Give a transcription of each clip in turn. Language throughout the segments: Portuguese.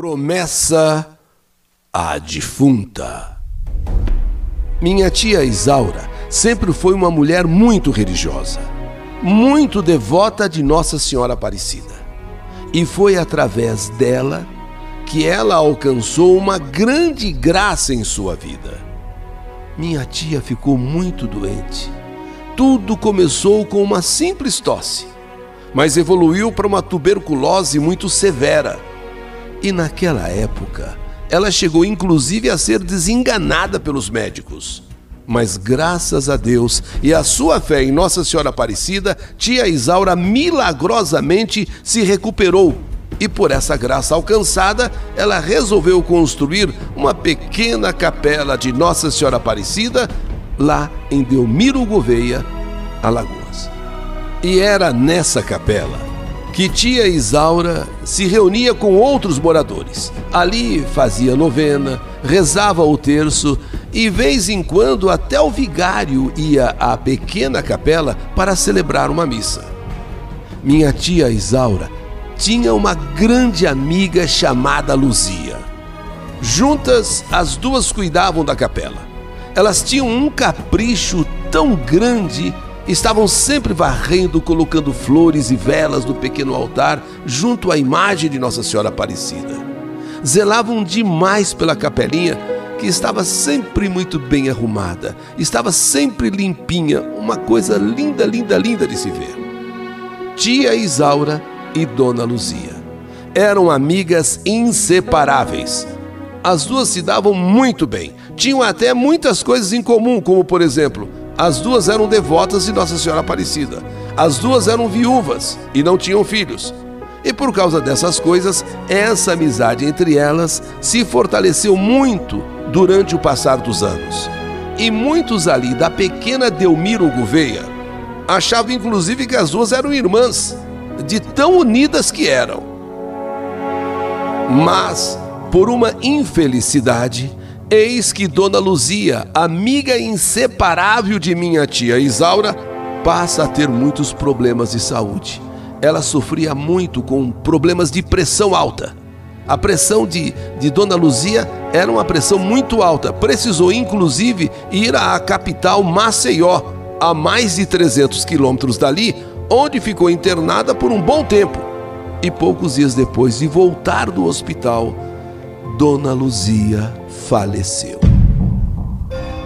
Promessa à defunta. Minha tia Isaura sempre foi uma mulher muito religiosa, muito devota de Nossa Senhora Aparecida. E foi através dela que ela alcançou uma grande graça em sua vida. Minha tia ficou muito doente. Tudo começou com uma simples tosse, mas evoluiu para uma tuberculose muito severa e naquela época, ela chegou inclusive a ser desenganada pelos médicos. Mas graças a Deus e a sua fé em Nossa Senhora Aparecida, tia Isaura milagrosamente se recuperou. E por essa graça alcançada, ela resolveu construir uma pequena capela de Nossa Senhora Aparecida lá em Delmiro Gouveia, Alagoas. E era nessa capela que tia Isaura se reunia com outros moradores. Ali fazia novena, rezava o terço e, vez em quando, até o vigário ia à pequena capela para celebrar uma missa. Minha tia Isaura tinha uma grande amiga chamada Luzia. Juntas, as duas cuidavam da capela. Elas tinham um capricho tão grande estavam sempre varrendo, colocando flores e velas no pequeno altar junto à imagem de Nossa Senhora Aparecida. Zelavam demais pela capelinha, que estava sempre muito bem arrumada, estava sempre limpinha, uma coisa linda, linda, linda de se ver. Tia Isaura e Dona Luzia eram amigas inseparáveis. As duas se davam muito bem, tinham até muitas coisas em comum, como por exemplo, as duas eram devotas de Nossa Senhora Aparecida. As duas eram viúvas e não tinham filhos. E por causa dessas coisas, essa amizade entre elas se fortaleceu muito durante o passar dos anos. E muitos ali da pequena Delmiro Gouveia achavam inclusive que as duas eram irmãs, de tão unidas que eram. Mas, por uma infelicidade, Eis que Dona Luzia, amiga inseparável de minha tia Isaura, passa a ter muitos problemas de saúde. Ela sofria muito com problemas de pressão alta. A pressão de, de Dona Luzia era uma pressão muito alta. Precisou, inclusive, ir à capital Maceió, a mais de 300 quilômetros dali, onde ficou internada por um bom tempo. E poucos dias depois de voltar do hospital, Dona Luzia faleceu.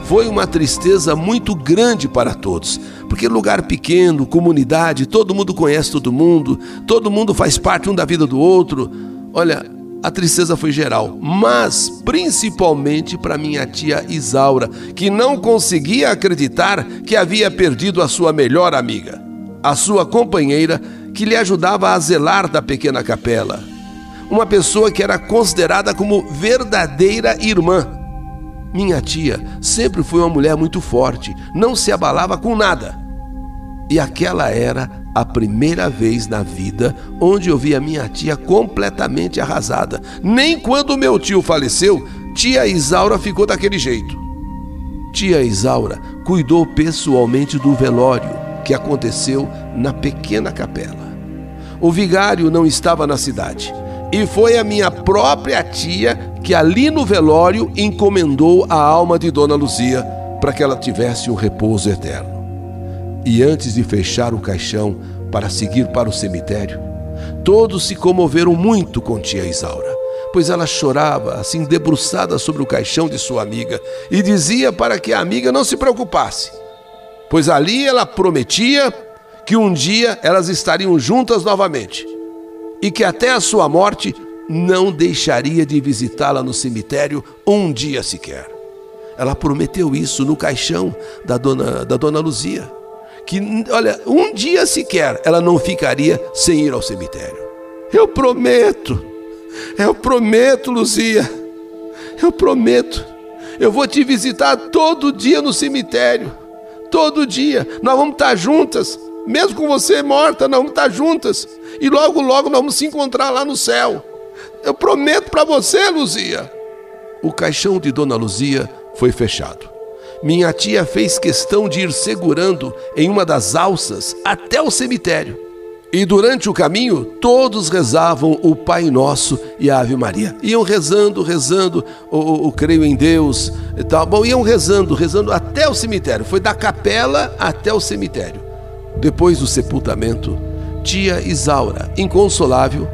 Foi uma tristeza muito grande para todos, porque lugar pequeno, comunidade, todo mundo conhece todo mundo, todo mundo faz parte um da vida do outro. Olha, a tristeza foi geral, mas principalmente para minha tia Isaura, que não conseguia acreditar que havia perdido a sua melhor amiga, a sua companheira que lhe ajudava a zelar da pequena capela uma pessoa que era considerada como verdadeira irmã. Minha tia sempre foi uma mulher muito forte, não se abalava com nada. E aquela era a primeira vez na vida onde eu vi a minha tia completamente arrasada. Nem quando meu tio faleceu, tia Isaura ficou daquele jeito. Tia Isaura cuidou pessoalmente do velório que aconteceu na pequena capela. O vigário não estava na cidade e foi a minha própria tia que ali no velório encomendou a alma de Dona Luzia para que ela tivesse um repouso eterno. E antes de fechar o caixão para seguir para o cemitério, todos se comoveram muito com tia Isaura, pois ela chorava assim debruçada sobre o caixão de sua amiga e dizia para que a amiga não se preocupasse, pois ali ela prometia que um dia elas estariam juntas novamente e que até a sua morte não deixaria de visitá-la no cemitério um dia sequer. Ela prometeu isso no caixão da dona, da dona Luzia. Que, olha, um dia sequer ela não ficaria sem ir ao cemitério. Eu prometo, eu prometo, Luzia, eu prometo. Eu vou te visitar todo dia no cemitério. Todo dia. Nós vamos estar juntas. Mesmo com você morta, nós vamos estar juntas. E logo, logo nós vamos se encontrar lá no céu. Eu prometo para você, Luzia. O caixão de Dona Luzia foi fechado. Minha tia fez questão de ir segurando em uma das alças até o cemitério. E durante o caminho, todos rezavam o Pai Nosso e a Ave Maria. Iam rezando, rezando o, Creio em Deus e tal. Bom, iam rezando, rezando até o cemitério. Foi da capela até o cemitério. Depois do sepultamento, tia Isaura, inconsolável,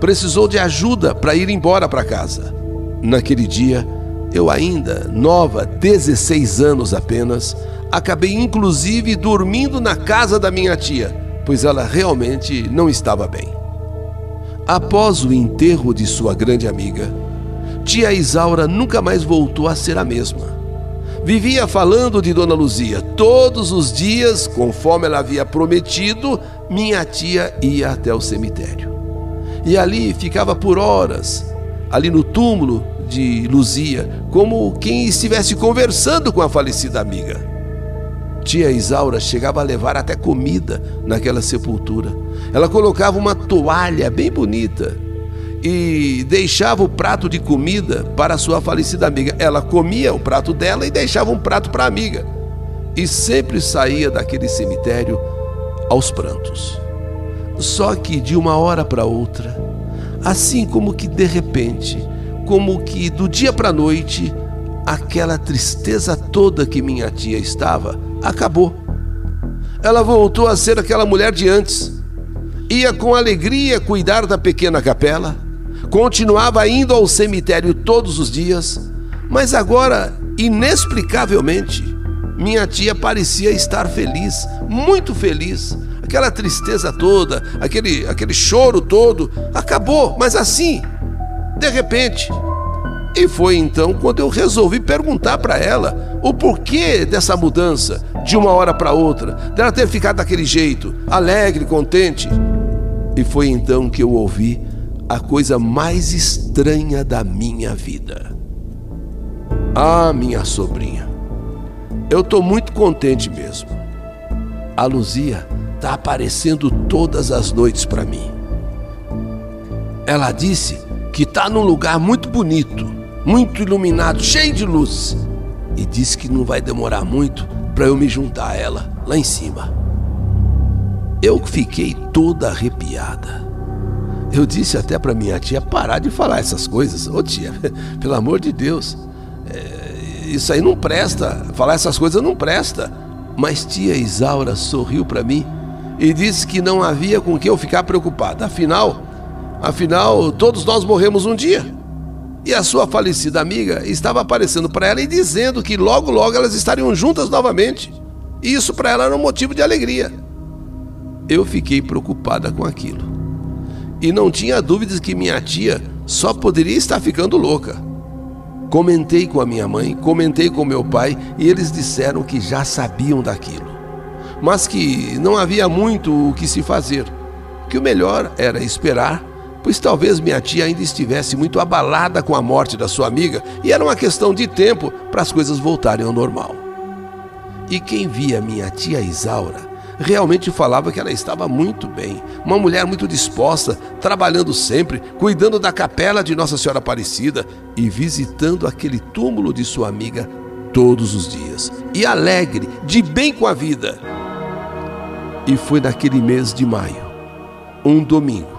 precisou de ajuda para ir embora para casa. Naquele dia, eu ainda, nova, 16 anos apenas, acabei inclusive dormindo na casa da minha tia pois ela realmente não estava bem. Após o enterro de sua grande amiga, tia Isaura nunca mais voltou a ser a mesma. Vivia falando de Dona Luzia todos os dias, conforme ela havia prometido, minha tia ia até o cemitério. E ali ficava por horas, ali no túmulo de Luzia, como quem estivesse conversando com a falecida amiga. Tia Isaura chegava a levar até comida naquela sepultura. Ela colocava uma toalha bem bonita e deixava o prato de comida para sua falecida amiga. Ela comia o prato dela e deixava um prato para a amiga. E sempre saía daquele cemitério aos prantos. Só que de uma hora para outra, assim como que de repente, como que do dia para a noite, aquela tristeza toda que minha tia estava acabou. Ela voltou a ser aquela mulher de antes. Ia com alegria cuidar da pequena capela, continuava indo ao cemitério todos os dias, mas agora, inexplicavelmente, minha tia parecia estar feliz, muito feliz. Aquela tristeza toda, aquele, aquele choro todo, acabou, mas assim, de repente, e foi então quando eu resolvi perguntar para ela o porquê dessa mudança de uma hora para outra, dela ter ficado daquele jeito, alegre, contente. E foi então que eu ouvi a coisa mais estranha da minha vida. Ah, minha sobrinha, eu tô muito contente mesmo. A Luzia tá aparecendo todas as noites para mim. Ela disse que tá num lugar muito bonito muito iluminado, cheio de luz. E disse que não vai demorar muito para eu me juntar a ela lá em cima. Eu fiquei toda arrepiada. Eu disse até para minha tia parar de falar essas coisas. Ô tia, pelo amor de Deus, é, isso aí não presta. Falar essas coisas não presta. Mas tia Isaura sorriu para mim e disse que não havia com que eu ficar preocupada. Afinal, afinal, todos nós morremos um dia. E a sua falecida amiga estava aparecendo para ela e dizendo que logo logo elas estariam juntas novamente. E isso para ela era um motivo de alegria. Eu fiquei preocupada com aquilo. E não tinha dúvidas que minha tia só poderia estar ficando louca. Comentei com a minha mãe, comentei com meu pai e eles disseram que já sabiam daquilo, mas que não havia muito o que se fazer, que o melhor era esperar pois talvez minha tia ainda estivesse muito abalada com a morte da sua amiga e era uma questão de tempo para as coisas voltarem ao normal. E quem via minha tia Isaura realmente falava que ela estava muito bem, uma mulher muito disposta, trabalhando sempre, cuidando da capela de Nossa Senhora Aparecida e visitando aquele túmulo de sua amiga todos os dias, e alegre, de bem com a vida. E foi naquele mês de maio, um domingo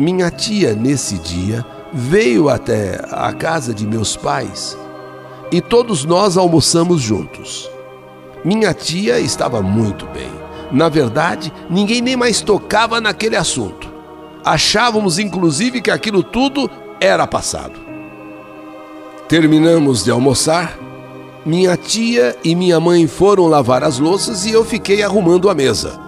minha tia, nesse dia, veio até a casa de meus pais e todos nós almoçamos juntos. Minha tia estava muito bem. Na verdade, ninguém nem mais tocava naquele assunto. Achávamos inclusive que aquilo tudo era passado. Terminamos de almoçar. Minha tia e minha mãe foram lavar as louças e eu fiquei arrumando a mesa.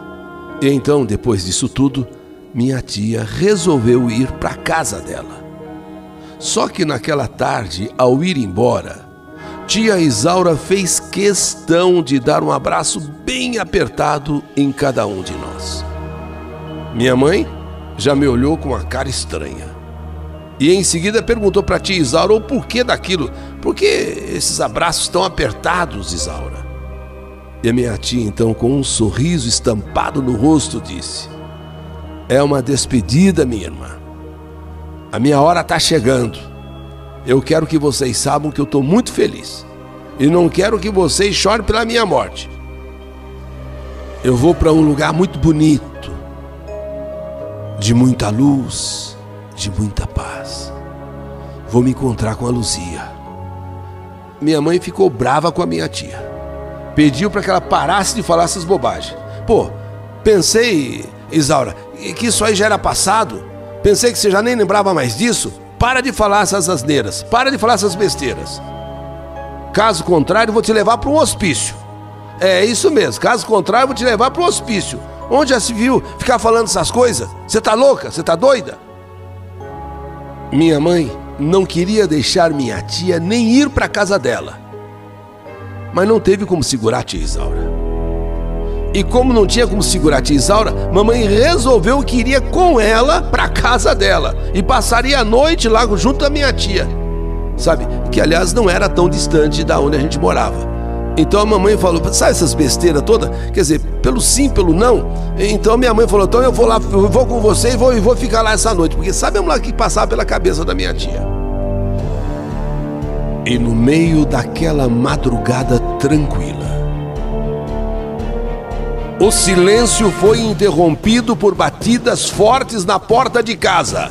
E então, depois disso tudo, minha tia resolveu ir para casa dela. Só que naquela tarde, ao ir embora, tia Isaura fez questão de dar um abraço bem apertado em cada um de nós. Minha mãe já me olhou com uma cara estranha. E em seguida perguntou para tia Isaura o porquê daquilo. Por que esses abraços tão apertados, Isaura? E a minha tia, então, com um sorriso estampado no rosto, disse: é uma despedida, minha irmã. A minha hora está chegando. Eu quero que vocês saibam que eu estou muito feliz. E não quero que vocês chorem pela minha morte. Eu vou para um lugar muito bonito. de muita luz, de muita paz. Vou me encontrar com a Luzia. Minha mãe ficou brava com a minha tia. Pediu para que ela parasse de falar essas bobagens. Pô, pensei, Isaura, que isso aí já era passado. Pensei que você já nem lembrava mais disso. Para de falar essas asneiras. Para de falar essas besteiras. Caso contrário, vou te levar para um hospício. É isso mesmo. Caso contrário, vou te levar para um hospício. Onde já se viu ficar falando essas coisas? Você tá louca? Você tá doida? Minha mãe não queria deixar minha tia nem ir para casa dela. Mas não teve como segurar a tia Isaura. E como não tinha como segurar a tia Isaura, mamãe resolveu que iria com ela para casa dela e passaria a noite lá junto da minha tia. Sabe? Que aliás não era tão distante da onde a gente morava. Então a mamãe falou, sabe essas besteiras todas? Quer dizer, pelo sim, pelo não. Então minha mãe falou, então eu vou lá, eu vou com você e vou, vou ficar lá essa noite. Porque sabemos lá que passava pela cabeça da minha tia. E no meio daquela madrugada tranquila, o silêncio foi interrompido por batidas fortes na porta de casa.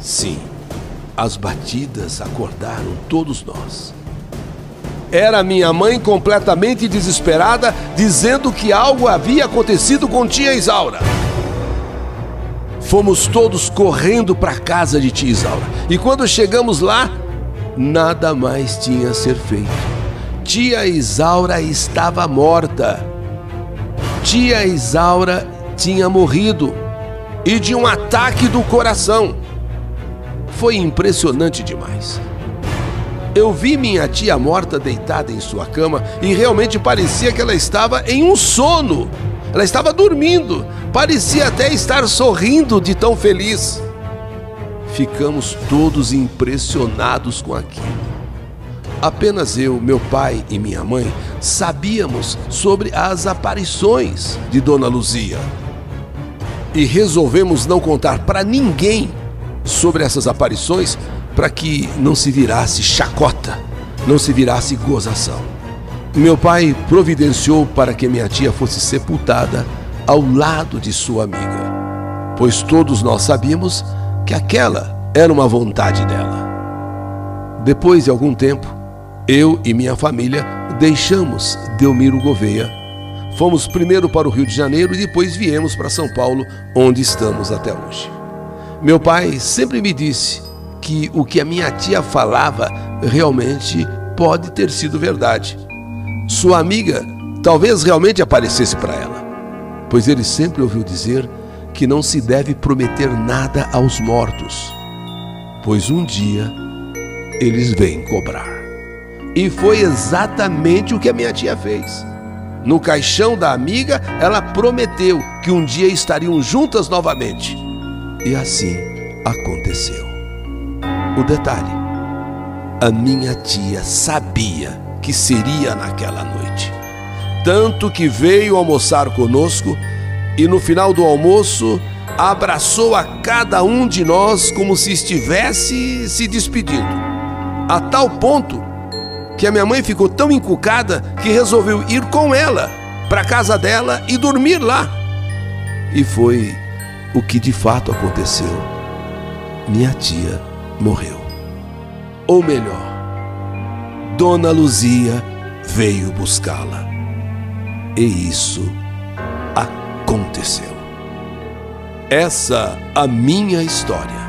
Sim as batidas acordaram todos nós. Era minha mãe completamente desesperada, dizendo que algo havia acontecido com tia Isaura. Fomos todos correndo para a casa de tia Isaura. E quando chegamos lá, nada mais tinha a ser feito. Tia Isaura estava morta. Tia Isaura tinha morrido e de um ataque do coração foi impressionante demais. Eu vi minha tia morta deitada em sua cama e realmente parecia que ela estava em um sono. Ela estava dormindo, parecia até estar sorrindo de tão feliz. Ficamos todos impressionados com aquilo. Apenas eu, meu pai e minha mãe sabíamos sobre as aparições de Dona Luzia. E resolvemos não contar para ninguém sobre essas aparições para que não se virasse chacota, não se virasse gozação. Meu pai providenciou para que minha tia fosse sepultada ao lado de sua amiga, pois todos nós sabíamos que aquela era uma vontade dela. Depois de algum tempo, eu e minha família deixamos Delmiro Gouveia. Fomos primeiro para o Rio de Janeiro e depois viemos para São Paulo, onde estamos até hoje. Meu pai sempre me disse que o que a minha tia falava realmente pode ter sido verdade. Sua amiga talvez realmente aparecesse para ela, pois ele sempre ouviu dizer que não se deve prometer nada aos mortos, pois um dia eles vêm cobrar. E foi exatamente o que a minha tia fez. No caixão da amiga, ela prometeu que um dia estariam juntas novamente. E assim aconteceu. O detalhe: a minha tia sabia que seria naquela noite. Tanto que veio almoçar conosco e no final do almoço abraçou a cada um de nós como se estivesse se despedindo. A tal ponto que a minha mãe ficou tão encucada que resolveu ir com ela para casa dela e dormir lá. E foi o que de fato aconteceu. Minha tia morreu. Ou melhor, Dona Luzia veio buscá-la. E isso aconteceu. Essa a minha história.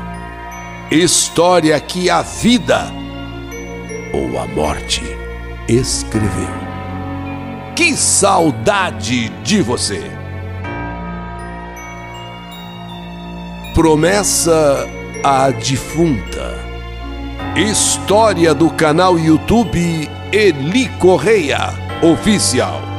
História que a vida ou a morte escreveu. Que saudade de você! Promessa à Defunta. História do canal YouTube Eli Correia Oficial.